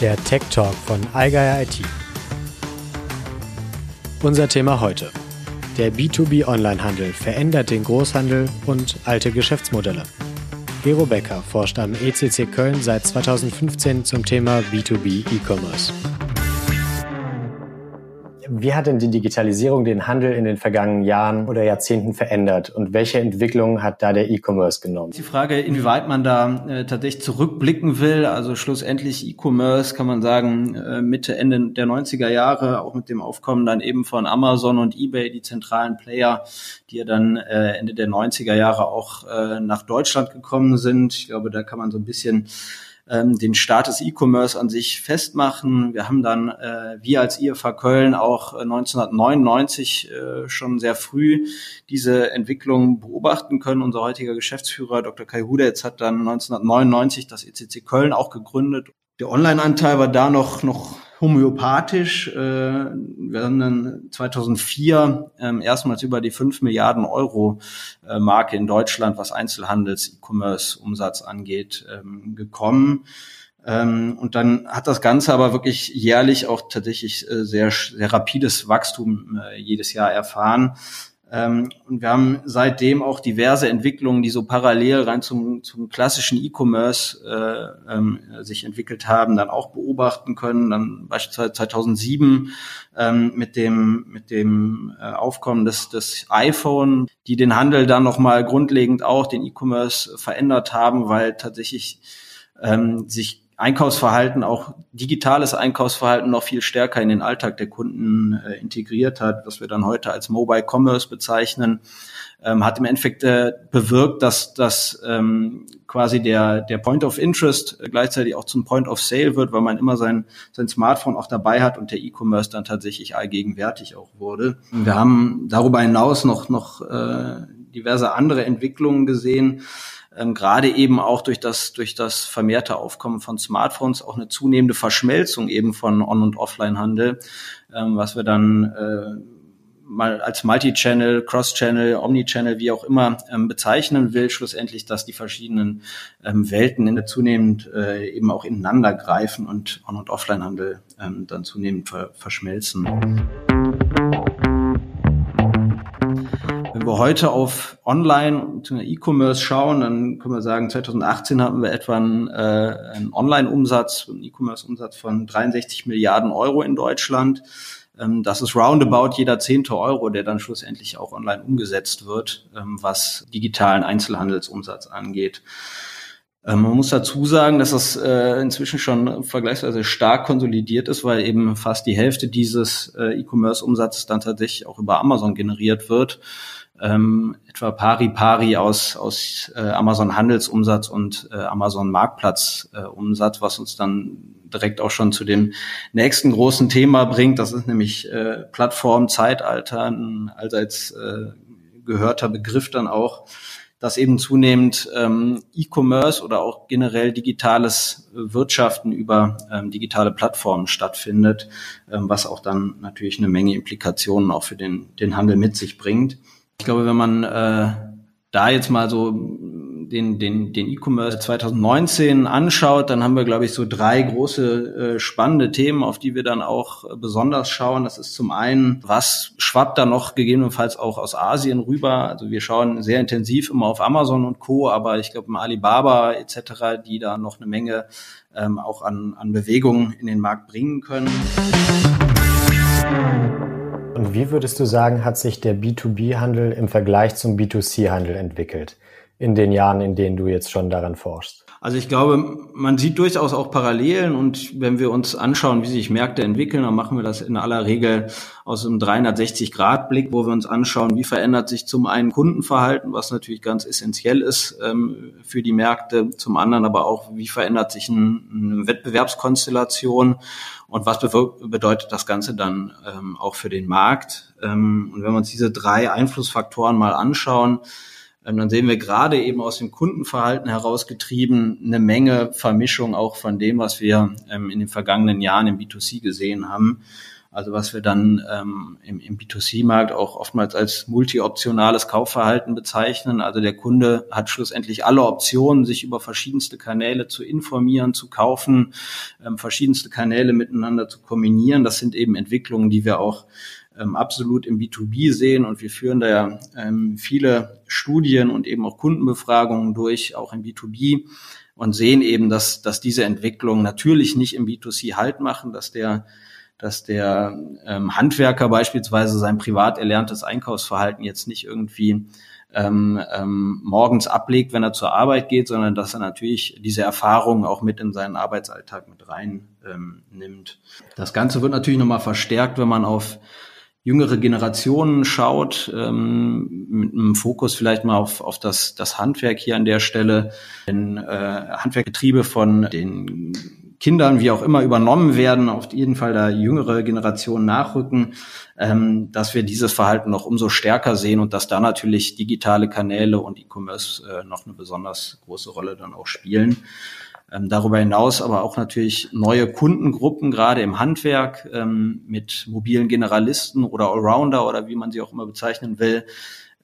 der Tech Talk von iGuy IT. Unser Thema heute. Der B2B Onlinehandel verändert den Großhandel und alte Geschäftsmodelle. Gero Becker forscht am ECC Köln seit 2015 zum Thema B2B E-Commerce. Wie hat denn die Digitalisierung den Handel in den vergangenen Jahren oder Jahrzehnten verändert und welche Entwicklung hat da der E-Commerce genommen? Die Frage, inwieweit man da äh, tatsächlich zurückblicken will, also schlussendlich E-Commerce kann man sagen, äh, Mitte, Ende der 90er Jahre, auch mit dem Aufkommen dann eben von Amazon und eBay, die zentralen Player, die ja dann äh, Ende der 90er Jahre auch äh, nach Deutschland gekommen sind. Ich glaube, da kann man so ein bisschen ähm, den Start des E-Commerce an sich festmachen. Wir haben dann, äh, wir als IFA Köln, auch 1999 äh, schon sehr früh diese Entwicklung beobachten können. Unser heutiger Geschäftsführer Dr. Kai Hudetz hat dann 1999 das ECC Köln auch gegründet. Der Online-Anteil war da noch, noch homöopathisch. Äh, wir haben dann 2004 ähm, erstmals über die 5 Milliarden Euro äh, Marke in Deutschland, was Einzelhandels-E-Commerce-Umsatz angeht, ähm, gekommen. Ähm, und dann hat das Ganze aber wirklich jährlich auch tatsächlich äh, sehr, sehr rapides Wachstum äh, jedes Jahr erfahren. Ähm, und wir haben seitdem auch diverse Entwicklungen, die so parallel rein zum, zum klassischen E-Commerce äh, ähm, sich entwickelt haben, dann auch beobachten können. Dann beispielsweise 2007 ähm, mit dem mit dem äh, Aufkommen des, des iPhone, die den Handel dann noch mal grundlegend auch den E-Commerce verändert haben, weil tatsächlich ähm, sich Einkaufsverhalten, auch digitales Einkaufsverhalten noch viel stärker in den Alltag der Kunden äh, integriert hat, was wir dann heute als Mobile Commerce bezeichnen, ähm, hat im Endeffekt äh, bewirkt, dass, dass ähm, quasi der, der Point of Interest gleichzeitig auch zum Point of Sale wird, weil man immer sein, sein Smartphone auch dabei hat und der E-Commerce dann tatsächlich allgegenwärtig auch wurde. Wir haben darüber hinaus noch, noch äh, diverse andere Entwicklungen gesehen ähm, gerade eben auch durch das, durch das vermehrte Aufkommen von Smartphones auch eine zunehmende Verschmelzung eben von On- und Offline-Handel, ähm, was wir dann äh, mal als Multi-Channel, Cross-Channel, Omni-Channel, wie auch immer ähm, bezeichnen will, schlussendlich, dass die verschiedenen ähm, Welten in der zunehmend äh, eben auch ineinander greifen und On- und Offline-Handel ähm, dann zunehmend ver verschmelzen. Wir heute auf Online und E-Commerce schauen, dann können wir sagen, 2018 hatten wir etwa einen, äh, einen Online-Umsatz, einen E-Commerce-Umsatz von 63 Milliarden Euro in Deutschland. Ähm, das ist roundabout jeder zehnte Euro, der dann schlussendlich auch online umgesetzt wird, ähm, was digitalen Einzelhandelsumsatz angeht. Ähm, man muss dazu sagen, dass das äh, inzwischen schon vergleichsweise stark konsolidiert ist, weil eben fast die Hälfte dieses äh, E-Commerce-Umsatzes dann tatsächlich auch über Amazon generiert wird ähm, etwa pari pari aus, aus äh, Amazon Handelsumsatz und äh, Amazon Marktplatzumsatz, äh, Umsatz, was uns dann direkt auch schon zu dem nächsten großen Thema bringt. Das ist nämlich äh, Plattform, Zeitalter, ein allseits äh, gehörter Begriff dann auch, dass eben zunehmend ähm, E-Commerce oder auch generell digitales Wirtschaften über ähm, digitale Plattformen stattfindet, ähm, was auch dann natürlich eine Menge Implikationen auch für den, den Handel mit sich bringt. Ich glaube, wenn man äh, da jetzt mal so den, den, den E-Commerce 2019 anschaut, dann haben wir, glaube ich, so drei große äh, spannende Themen, auf die wir dann auch äh, besonders schauen. Das ist zum einen, was schwappt da noch gegebenenfalls auch aus Asien rüber? Also wir schauen sehr intensiv immer auf Amazon und Co., aber ich glaube, Alibaba etc., die da noch eine Menge ähm, auch an, an Bewegungen in den Markt bringen können. Wie würdest du sagen, hat sich der B2B-Handel im Vergleich zum B2C-Handel entwickelt in den Jahren, in denen du jetzt schon daran forschst? Also ich glaube, man sieht durchaus auch Parallelen und wenn wir uns anschauen, wie sich Märkte entwickeln, dann machen wir das in aller Regel aus einem 360-Grad-Blick, wo wir uns anschauen, wie verändert sich zum einen Kundenverhalten, was natürlich ganz essentiell ist ähm, für die Märkte, zum anderen aber auch, wie verändert sich ein, eine Wettbewerbskonstellation und was bedeutet das Ganze dann ähm, auch für den Markt. Ähm, und wenn wir uns diese drei Einflussfaktoren mal anschauen, dann sehen wir gerade eben aus dem Kundenverhalten herausgetrieben eine Menge Vermischung auch von dem, was wir ähm, in den vergangenen Jahren im B2C gesehen haben. Also was wir dann ähm, im, im B2C-Markt auch oftmals als multi-optionales Kaufverhalten bezeichnen. Also der Kunde hat schlussendlich alle Optionen, sich über verschiedenste Kanäle zu informieren, zu kaufen, ähm, verschiedenste Kanäle miteinander zu kombinieren. Das sind eben Entwicklungen, die wir auch ähm, absolut im B2B sehen und wir führen da ja ähm, viele Studien und eben auch Kundenbefragungen durch, auch im B2B und sehen eben, dass, dass diese Entwicklungen natürlich nicht im B2C Halt machen, dass der dass der ähm, Handwerker beispielsweise sein privat erlerntes Einkaufsverhalten jetzt nicht irgendwie ähm, ähm, morgens ablegt, wenn er zur Arbeit geht, sondern dass er natürlich diese Erfahrungen auch mit in seinen Arbeitsalltag mit rein ähm, nimmt. Das Ganze wird natürlich nochmal verstärkt, wenn man auf jüngere Generationen schaut, ähm, mit einem Fokus vielleicht mal auf, auf das, das Handwerk hier an der Stelle, wenn äh, Handwerkbetriebe von den Kindern, wie auch immer, übernommen werden, auf jeden Fall da jüngere Generationen nachrücken, ähm, dass wir dieses Verhalten noch umso stärker sehen und dass da natürlich digitale Kanäle und E-Commerce äh, noch eine besonders große Rolle dann auch spielen. Ähm, darüber hinaus aber auch natürlich neue Kundengruppen, gerade im Handwerk, ähm, mit mobilen Generalisten oder Allrounder oder wie man sie auch immer bezeichnen will,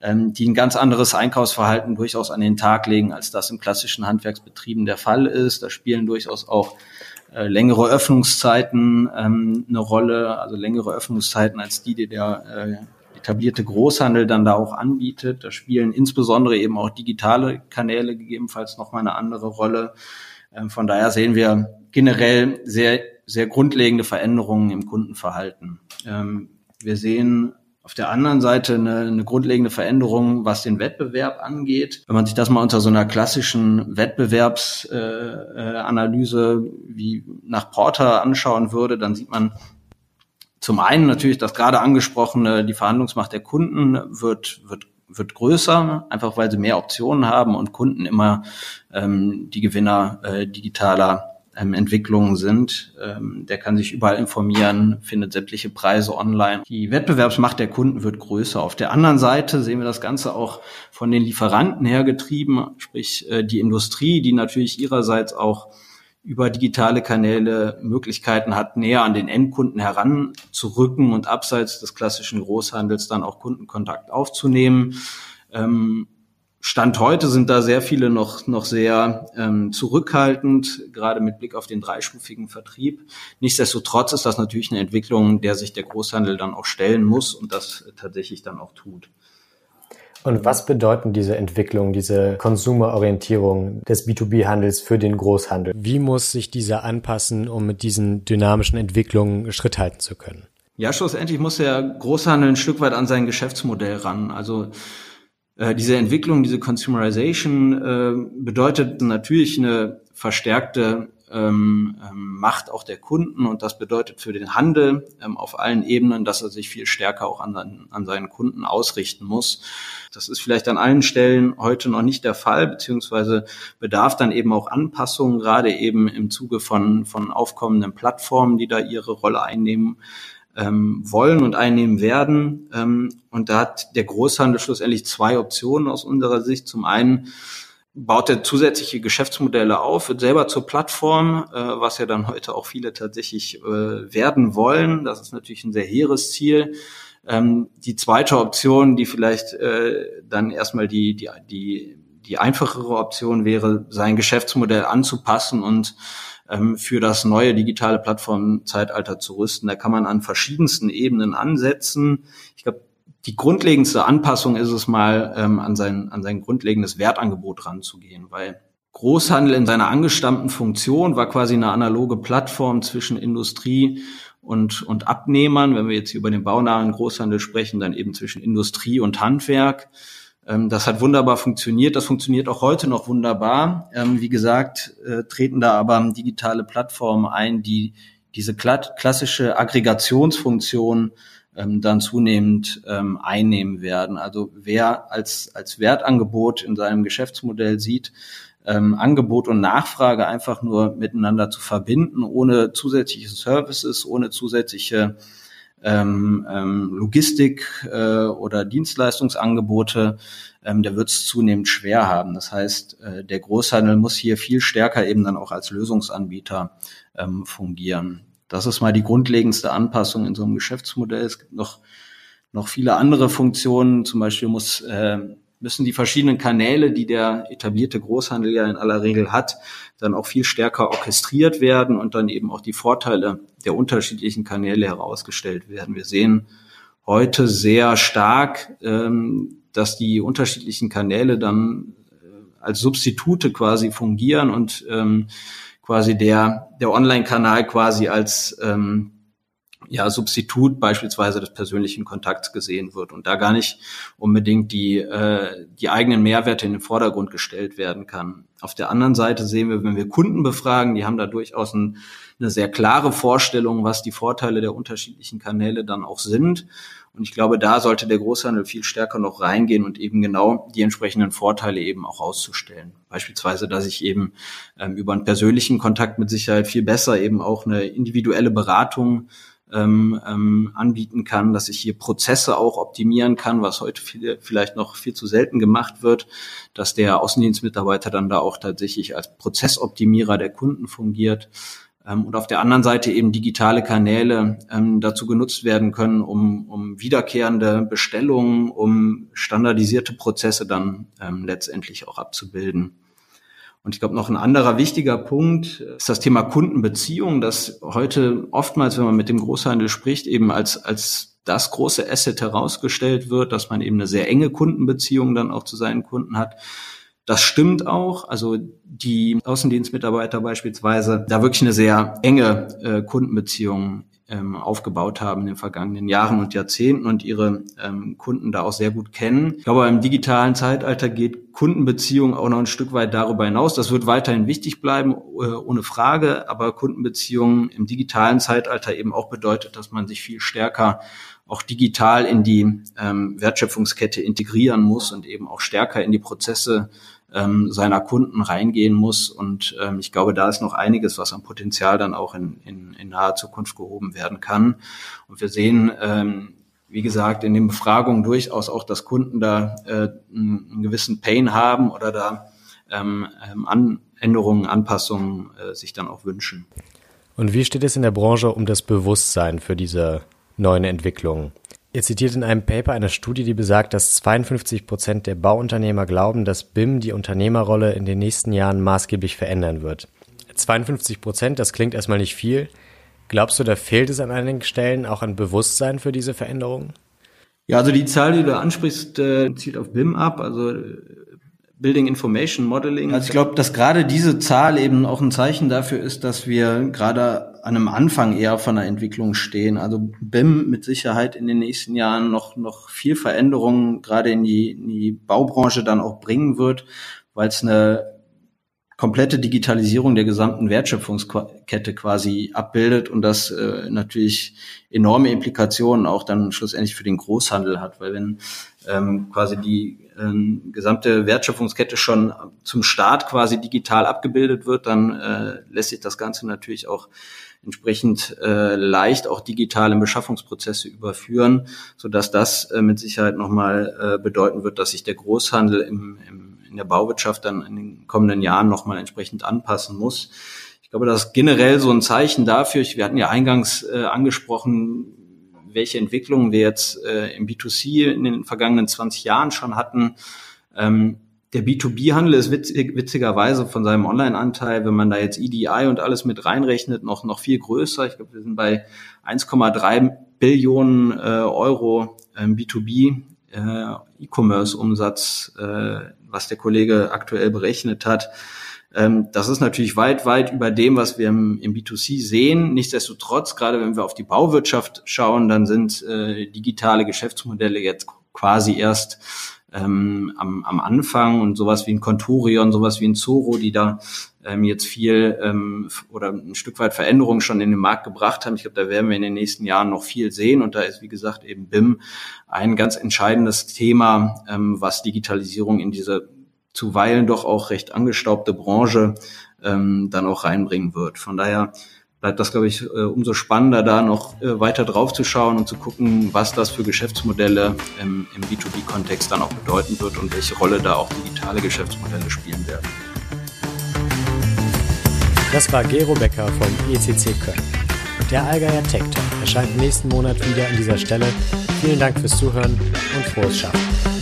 ähm, die ein ganz anderes Einkaufsverhalten durchaus an den Tag legen, als das im klassischen Handwerksbetrieben der Fall ist. Da spielen durchaus auch äh, längere Öffnungszeiten ähm, eine Rolle, also längere Öffnungszeiten als die, die der äh, etablierte Großhandel dann da auch anbietet. Da spielen insbesondere eben auch digitale Kanäle gegebenenfalls nochmal eine andere Rolle. Ähm, von daher sehen wir generell sehr, sehr grundlegende Veränderungen im Kundenverhalten. Ähm, wir sehen auf der anderen Seite eine, eine grundlegende Veränderung, was den Wettbewerb angeht. Wenn man sich das mal unter so einer klassischen Wettbewerbsanalyse äh, wie nach Porter anschauen würde, dann sieht man zum einen natürlich das gerade angesprochene, die Verhandlungsmacht der Kunden wird, wird wird größer, einfach weil sie mehr Optionen haben und Kunden immer ähm, die Gewinner äh, digitaler ähm, Entwicklungen sind. Ähm, der kann sich überall informieren, findet sämtliche Preise online. Die Wettbewerbsmacht der Kunden wird größer. Auf der anderen Seite sehen wir das Ganze auch von den Lieferanten her getrieben, sprich äh, die Industrie, die natürlich ihrerseits auch über digitale Kanäle Möglichkeiten hat, näher an den Endkunden heranzurücken und abseits des klassischen Großhandels dann auch Kundenkontakt aufzunehmen. Ähm, Stand heute sind da sehr viele noch, noch sehr ähm, zurückhaltend, gerade mit Blick auf den dreistufigen Vertrieb. Nichtsdestotrotz ist das natürlich eine Entwicklung, der sich der Großhandel dann auch stellen muss und das tatsächlich dann auch tut. Und was bedeuten diese Entwicklungen, diese Konsumerorientierung des B2B-Handels für den Großhandel? Wie muss sich dieser anpassen, um mit diesen dynamischen Entwicklungen Schritt halten zu können? Ja, schlussendlich muss der Großhandel ein Stück weit an sein Geschäftsmodell ran. Also äh, diese Entwicklung, diese Consumerization äh, bedeutet natürlich eine verstärkte ähm, ähm, Macht auch der Kunden und das bedeutet für den Handel ähm, auf allen Ebenen, dass er sich viel stärker auch an, an seinen Kunden ausrichten muss. Das ist vielleicht an allen Stellen heute noch nicht der Fall, beziehungsweise bedarf dann eben auch Anpassungen, gerade eben im Zuge von, von aufkommenden Plattformen, die da ihre Rolle einnehmen ähm, wollen und einnehmen werden. Ähm, und da hat der Großhandel schlussendlich zwei Optionen aus unserer Sicht. Zum einen baut er zusätzliche Geschäftsmodelle auf, wird selber zur Plattform, äh, was ja dann heute auch viele tatsächlich äh, werden wollen. Das ist natürlich ein sehr hehres Ziel. Ähm, die zweite Option, die vielleicht äh, dann erstmal die, die, die, die einfachere Option wäre, sein Geschäftsmodell anzupassen und ähm, für das neue digitale Plattformzeitalter zu rüsten. Da kann man an verschiedensten Ebenen ansetzen. Ich glaube, die grundlegendste Anpassung ist es mal, ähm, an, sein, an sein grundlegendes Wertangebot ranzugehen, weil Großhandel in seiner angestammten Funktion war quasi eine analoge Plattform zwischen Industrie und, und Abnehmern. Wenn wir jetzt hier über den baunahen Großhandel sprechen, dann eben zwischen Industrie und Handwerk. Ähm, das hat wunderbar funktioniert. Das funktioniert auch heute noch wunderbar. Ähm, wie gesagt, äh, treten da aber digitale Plattformen ein, die diese klassische Aggregationsfunktion ähm, dann zunehmend ähm, einnehmen werden. Also wer als, als Wertangebot in seinem Geschäftsmodell sieht, ähm, Angebot und Nachfrage einfach nur miteinander zu verbinden, ohne zusätzliche Services, ohne zusätzliche ähm, ähm, Logistik äh, oder Dienstleistungsangebote, ähm, der wird es zunehmend schwer haben. Das heißt, äh, der Großhandel muss hier viel stärker eben dann auch als Lösungsanbieter ähm, fungieren. Das ist mal die grundlegendste Anpassung in so einem Geschäftsmodell. Es gibt noch, noch viele andere Funktionen. Zum Beispiel muss, äh, müssen die verschiedenen Kanäle, die der etablierte Großhandel ja in aller Regel hat, dann auch viel stärker orchestriert werden und dann eben auch die Vorteile der unterschiedlichen Kanäle herausgestellt werden. Wir sehen heute sehr stark, ähm, dass die unterschiedlichen Kanäle dann äh, als Substitute quasi fungieren und ähm, quasi der, der Online-Kanal quasi als ähm, ja, Substitut beispielsweise des persönlichen Kontakts gesehen wird und da gar nicht unbedingt die, äh, die eigenen Mehrwerte in den Vordergrund gestellt werden kann. Auf der anderen Seite sehen wir, wenn wir Kunden befragen, die haben da durchaus ein, eine sehr klare Vorstellung, was die Vorteile der unterschiedlichen Kanäle dann auch sind. Und ich glaube, da sollte der Großhandel viel stärker noch reingehen und eben genau die entsprechenden Vorteile eben auch auszustellen. Beispielsweise, dass ich eben ähm, über einen persönlichen Kontakt mit Sicherheit viel besser eben auch eine individuelle Beratung ähm, ähm, anbieten kann, dass ich hier Prozesse auch optimieren kann, was heute viel, vielleicht noch viel zu selten gemacht wird, dass der Außendienstmitarbeiter dann da auch tatsächlich als Prozessoptimierer der Kunden fungiert und auf der anderen Seite eben digitale Kanäle ähm, dazu genutzt werden können, um, um wiederkehrende Bestellungen, um standardisierte Prozesse dann ähm, letztendlich auch abzubilden. Und ich glaube, noch ein anderer wichtiger Punkt ist das Thema Kundenbeziehung, das heute oftmals, wenn man mit dem Großhandel spricht, eben als, als das große Asset herausgestellt wird, dass man eben eine sehr enge Kundenbeziehung dann auch zu seinen Kunden hat. Das stimmt auch. Also die Außendienstmitarbeiter beispielsweise da wirklich eine sehr enge äh, Kundenbeziehung ähm, aufgebaut haben in den vergangenen Jahren und Jahrzehnten und ihre ähm, Kunden da auch sehr gut kennen. Ich glaube, im digitalen Zeitalter geht Kundenbeziehung auch noch ein Stück weit darüber hinaus. Das wird weiterhin wichtig bleiben, äh, ohne Frage. Aber Kundenbeziehungen im digitalen Zeitalter eben auch bedeutet, dass man sich viel stärker auch digital in die ähm, Wertschöpfungskette integrieren muss und eben auch stärker in die Prozesse ähm, seiner Kunden reingehen muss. Und ähm, ich glaube, da ist noch einiges, was am Potenzial dann auch in, in, in naher Zukunft gehoben werden kann. Und wir sehen, ähm, wie gesagt, in den Befragungen durchaus auch, dass Kunden da äh, einen gewissen Pain haben oder da ähm, ähm, An Änderungen, Anpassungen äh, sich dann auch wünschen. Und wie steht es in der Branche um das Bewusstsein für diese neuen Entwicklungen? Ihr zitiert in einem Paper eine Studie, die besagt, dass 52 Prozent der Bauunternehmer glauben, dass BIM die Unternehmerrolle in den nächsten Jahren maßgeblich verändern wird. 52 Prozent, das klingt erstmal nicht viel. Glaubst du, da fehlt es an einigen Stellen auch an Bewusstsein für diese Veränderungen? Ja, also die Zahl, die du ansprichst, äh, zielt auf BIM ab. Also Building Information Modeling. Also ich glaube, dass gerade diese Zahl eben auch ein Zeichen dafür ist, dass wir gerade an einem Anfang eher von der Entwicklung stehen. Also BIM mit Sicherheit in den nächsten Jahren noch, noch viel Veränderungen gerade in die, in die Baubranche dann auch bringen wird, weil es eine komplette Digitalisierung der gesamten Wertschöpfungskette quasi abbildet und das äh, natürlich enorme Implikationen auch dann schlussendlich für den Großhandel hat, weil wenn ähm, quasi die ähm, gesamte Wertschöpfungskette schon zum Start quasi digital abgebildet wird, dann äh, lässt sich das Ganze natürlich auch entsprechend äh, leicht auch digitale Beschaffungsprozesse überführen, so dass das äh, mit Sicherheit nochmal äh, bedeuten wird, dass sich der Großhandel im, im in der Bauwirtschaft dann in den kommenden Jahren nochmal entsprechend anpassen muss. Ich glaube, das ist generell so ein Zeichen dafür. Wir hatten ja eingangs äh, angesprochen, welche Entwicklungen wir jetzt äh, im B2C in den vergangenen 20 Jahren schon hatten. Ähm, der B2B-Handel ist witzig, witzigerweise von seinem Online-Anteil, wenn man da jetzt EDI und alles mit reinrechnet, noch, noch viel größer. Ich glaube, wir sind bei 1,3 Billionen äh, Euro ähm, B2B äh, äh, was der Kollege aktuell berechnet hat. Ähm, das ist natürlich weit, weit über dem, was wir im, im B2C sehen. Nichtsdestotrotz, gerade wenn wir auf die Bauwirtschaft schauen, dann sind äh, digitale Geschäftsmodelle jetzt quasi erst ähm, am, am Anfang und sowas wie ein Conturion, sowas wie ein Zoro, die da ähm, jetzt viel ähm, oder ein Stück weit Veränderungen schon in den Markt gebracht haben. Ich glaube, da werden wir in den nächsten Jahren noch viel sehen und da ist, wie gesagt, eben BIM ein ganz entscheidendes Thema, ähm, was Digitalisierung in diese zuweilen doch auch recht angestaubte Branche ähm, dann auch reinbringen wird. Von daher bleibt das, glaube ich, äh, umso spannender, da noch äh, weiter drauf zu schauen und zu gucken, was das für Geschäftsmodelle im, im B2B-Kontext dann auch bedeuten wird und welche Rolle da auch digitale Geschäftsmodelle spielen werden. Das war Gero Becker vom ECC Köln. Der Allgeier Tech Talk erscheint nächsten Monat wieder an dieser Stelle. Vielen Dank fürs Zuhören und frohes Schaffen.